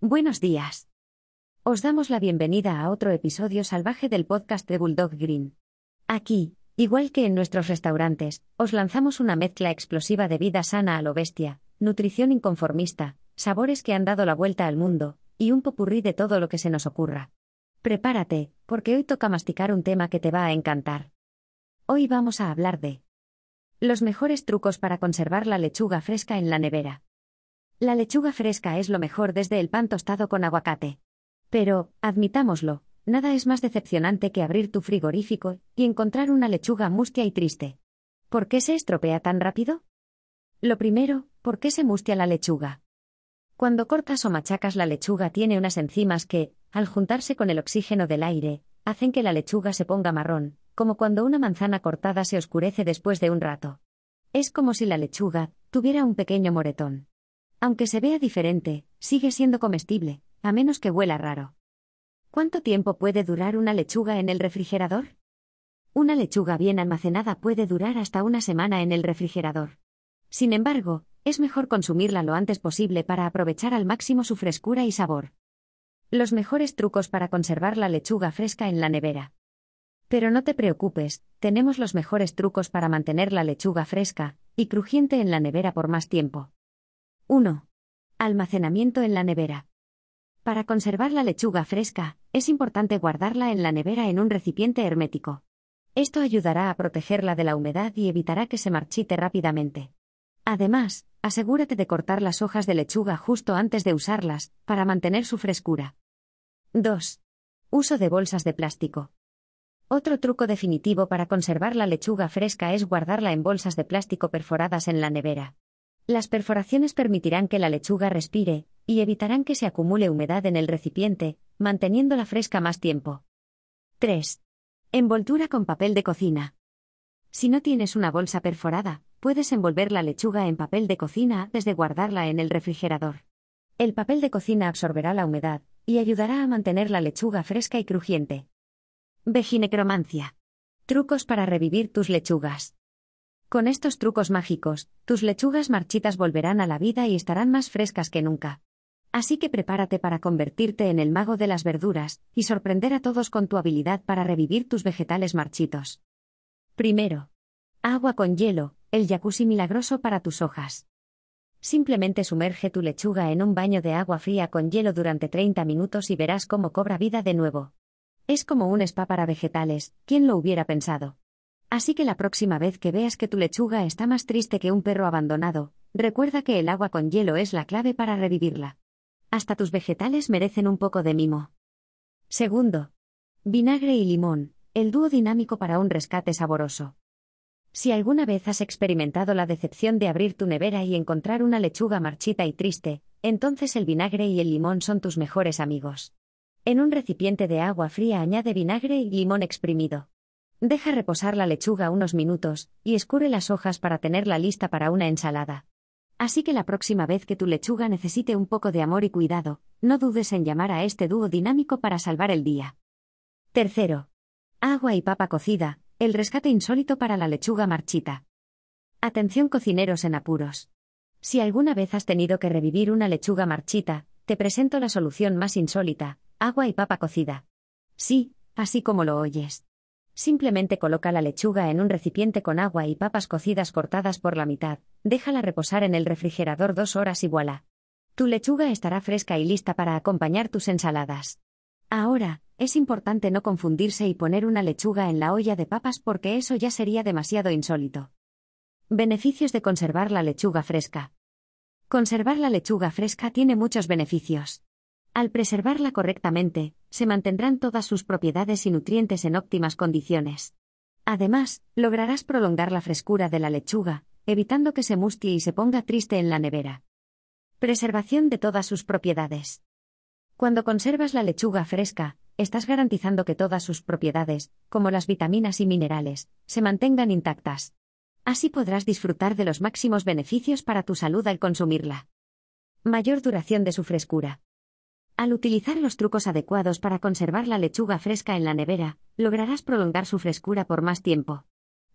Buenos días. Os damos la bienvenida a otro episodio salvaje del podcast de Bulldog Green. Aquí, igual que en nuestros restaurantes, os lanzamos una mezcla explosiva de vida sana a lo bestia, nutrición inconformista, sabores que han dado la vuelta al mundo, y un popurrí de todo lo que se nos ocurra. Prepárate, porque hoy toca masticar un tema que te va a encantar. Hoy vamos a hablar de los mejores trucos para conservar la lechuga fresca en la nevera. La lechuga fresca es lo mejor desde el pan tostado con aguacate. Pero, admitámoslo, nada es más decepcionante que abrir tu frigorífico y encontrar una lechuga mustia y triste. ¿Por qué se estropea tan rápido? Lo primero, ¿por qué se mustia la lechuga? Cuando cortas o machacas la lechuga tiene unas enzimas que, al juntarse con el oxígeno del aire, hacen que la lechuga se ponga marrón, como cuando una manzana cortada se oscurece después de un rato. Es como si la lechuga tuviera un pequeño moretón. Aunque se vea diferente, sigue siendo comestible, a menos que huela raro. ¿Cuánto tiempo puede durar una lechuga en el refrigerador? Una lechuga bien almacenada puede durar hasta una semana en el refrigerador. Sin embargo, es mejor consumirla lo antes posible para aprovechar al máximo su frescura y sabor. Los mejores trucos para conservar la lechuga fresca en la nevera. Pero no te preocupes, tenemos los mejores trucos para mantener la lechuga fresca y crujiente en la nevera por más tiempo. 1. Almacenamiento en la nevera. Para conservar la lechuga fresca, es importante guardarla en la nevera en un recipiente hermético. Esto ayudará a protegerla de la humedad y evitará que se marchite rápidamente. Además, asegúrate de cortar las hojas de lechuga justo antes de usarlas, para mantener su frescura. 2. Uso de bolsas de plástico. Otro truco definitivo para conservar la lechuga fresca es guardarla en bolsas de plástico perforadas en la nevera. Las perforaciones permitirán que la lechuga respire, y evitarán que se acumule humedad en el recipiente, manteniéndola fresca más tiempo. 3. Envoltura con papel de cocina. Si no tienes una bolsa perforada, puedes envolver la lechuga en papel de cocina antes de guardarla en el refrigerador. El papel de cocina absorberá la humedad, y ayudará a mantener la lechuga fresca y crujiente. Veginecromancia. Trucos para revivir tus lechugas. Con estos trucos mágicos, tus lechugas marchitas volverán a la vida y estarán más frescas que nunca. Así que prepárate para convertirte en el mago de las verduras y sorprender a todos con tu habilidad para revivir tus vegetales marchitos. Primero. Agua con hielo, el jacuzzi milagroso para tus hojas. Simplemente sumerge tu lechuga en un baño de agua fría con hielo durante 30 minutos y verás cómo cobra vida de nuevo. Es como un spa para vegetales, ¿quién lo hubiera pensado? Así que la próxima vez que veas que tu lechuga está más triste que un perro abandonado, recuerda que el agua con hielo es la clave para revivirla. Hasta tus vegetales merecen un poco de mimo. Segundo. Vinagre y limón, el dúo dinámico para un rescate saboroso. Si alguna vez has experimentado la decepción de abrir tu nevera y encontrar una lechuga marchita y triste, entonces el vinagre y el limón son tus mejores amigos. En un recipiente de agua fría añade vinagre y limón exprimido. Deja reposar la lechuga unos minutos, y escurre las hojas para tenerla lista para una ensalada. Así que la próxima vez que tu lechuga necesite un poco de amor y cuidado, no dudes en llamar a este dúo dinámico para salvar el día. Tercero. Agua y papa cocida, el rescate insólito para la lechuga marchita. Atención cocineros en apuros. Si alguna vez has tenido que revivir una lechuga marchita, te presento la solución más insólita, agua y papa cocida. Sí, así como lo oyes. Simplemente coloca la lechuga en un recipiente con agua y papas cocidas cortadas por la mitad, déjala reposar en el refrigerador dos horas y voilà. Tu lechuga estará fresca y lista para acompañar tus ensaladas. Ahora, es importante no confundirse y poner una lechuga en la olla de papas porque eso ya sería demasiado insólito. Beneficios de conservar la lechuga fresca. Conservar la lechuga fresca tiene muchos beneficios. Al preservarla correctamente, se mantendrán todas sus propiedades y nutrientes en óptimas condiciones. Además, lograrás prolongar la frescura de la lechuga, evitando que se mustie y se ponga triste en la nevera. Preservación de todas sus propiedades. Cuando conservas la lechuga fresca, estás garantizando que todas sus propiedades, como las vitaminas y minerales, se mantengan intactas. Así podrás disfrutar de los máximos beneficios para tu salud al consumirla. Mayor duración de su frescura. Al utilizar los trucos adecuados para conservar la lechuga fresca en la nevera, lograrás prolongar su frescura por más tiempo.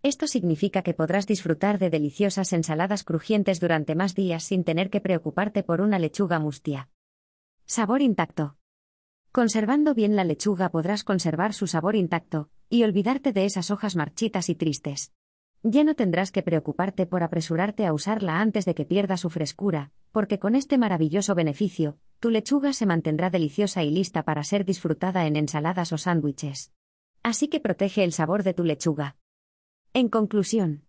Esto significa que podrás disfrutar de deliciosas ensaladas crujientes durante más días sin tener que preocuparte por una lechuga mustia. Sabor intacto. Conservando bien la lechuga podrás conservar su sabor intacto, y olvidarte de esas hojas marchitas y tristes. Ya no tendrás que preocuparte por apresurarte a usarla antes de que pierda su frescura, porque con este maravilloso beneficio, tu lechuga se mantendrá deliciosa y lista para ser disfrutada en ensaladas o sándwiches. Así que protege el sabor de tu lechuga. En conclusión,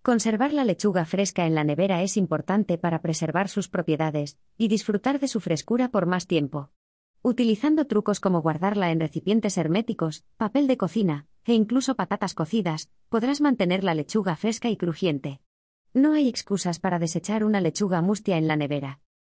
conservar la lechuga fresca en la nevera es importante para preservar sus propiedades y disfrutar de su frescura por más tiempo. Utilizando trucos como guardarla en recipientes herméticos, papel de cocina, e incluso patatas cocidas, podrás mantener la lechuga fresca y crujiente. No hay excusas para desechar una lechuga mustia en la nevera.